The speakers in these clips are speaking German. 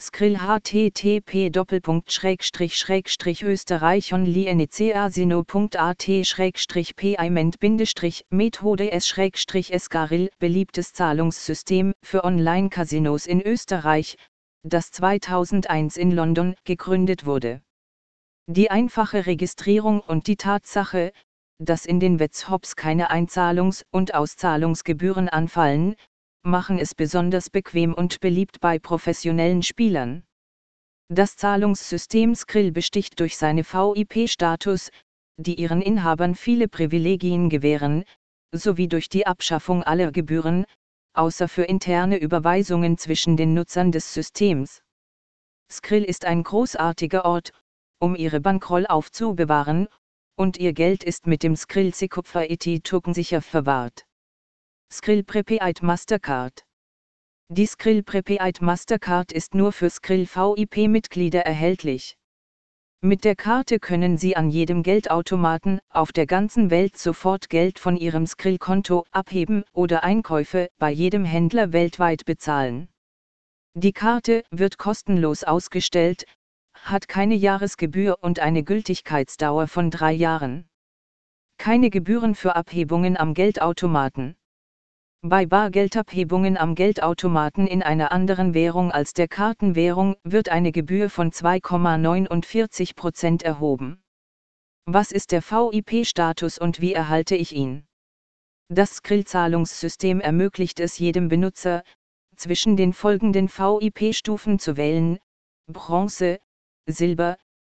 Skrill http österreich onlinecasino.at payment methode s escaril beliebtes Zahlungssystem für Online-Casinos in Österreich, das 2001 in London gegründet wurde. Die einfache Registrierung und die Tatsache, dass in den Wetzhops keine Einzahlungs- und Auszahlungsgebühren anfallen, machen es besonders bequem und beliebt bei professionellen Spielern. Das Zahlungssystem Skrill besticht durch seine VIP-Status, die ihren Inhabern viele Privilegien gewähren, sowie durch die Abschaffung aller Gebühren, außer für interne Überweisungen zwischen den Nutzern des Systems. Skrill ist ein großartiger Ort, um ihre Bankroll aufzubewahren, und ihr Geld ist mit dem Skrill Sekupfer ET Token sicher verwahrt. Skrill Prepaid Mastercard Die Skrill Prepaid Mastercard ist nur für Skrill VIP-Mitglieder erhältlich. Mit der Karte können Sie an jedem Geldautomaten auf der ganzen Welt sofort Geld von Ihrem Skrill-Konto abheben oder Einkäufe bei jedem Händler weltweit bezahlen. Die Karte wird kostenlos ausgestellt, hat keine Jahresgebühr und eine Gültigkeitsdauer von drei Jahren. Keine Gebühren für Abhebungen am Geldautomaten. Bei Bargeldabhebungen am Geldautomaten in einer anderen Währung als der Kartenwährung wird eine Gebühr von 2,49% erhoben. Was ist der VIP-Status und wie erhalte ich ihn? Das Skrill-Zahlungssystem ermöglicht es jedem Benutzer, zwischen den folgenden VIP-Stufen zu wählen: Bronze, Silber,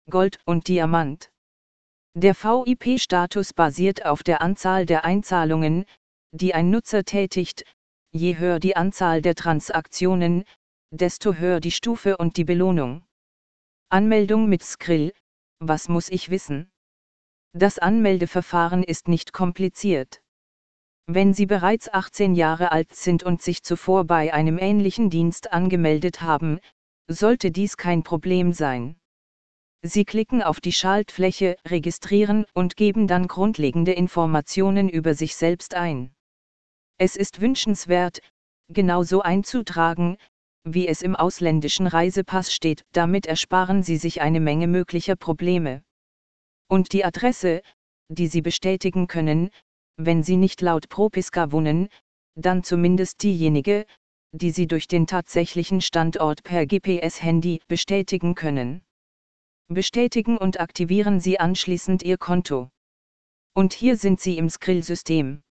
Gold und Diamant. Der VIP-Status basiert auf der Anzahl der Einzahlungen, die ein Nutzer tätigt, je höher die Anzahl der Transaktionen, desto höher die Stufe und die Belohnung. Anmeldung mit Skrill, was muss ich wissen? Das Anmeldeverfahren ist nicht kompliziert. Wenn Sie bereits 18 Jahre alt sind und sich zuvor bei einem ähnlichen Dienst angemeldet haben, sollte dies kein Problem sein. Sie klicken auf die Schaltfläche Registrieren und geben dann grundlegende Informationen über sich selbst ein. Es ist wünschenswert, genauso einzutragen, wie es im ausländischen Reisepass steht, damit ersparen Sie sich eine Menge möglicher Probleme. Und die Adresse, die Sie bestätigen können, wenn Sie nicht laut Propiska wohnen, dann zumindest diejenige, die Sie durch den tatsächlichen Standort per GPS-Handy bestätigen können. Bestätigen und aktivieren Sie anschließend Ihr Konto. Und hier sind Sie im Skrill-System.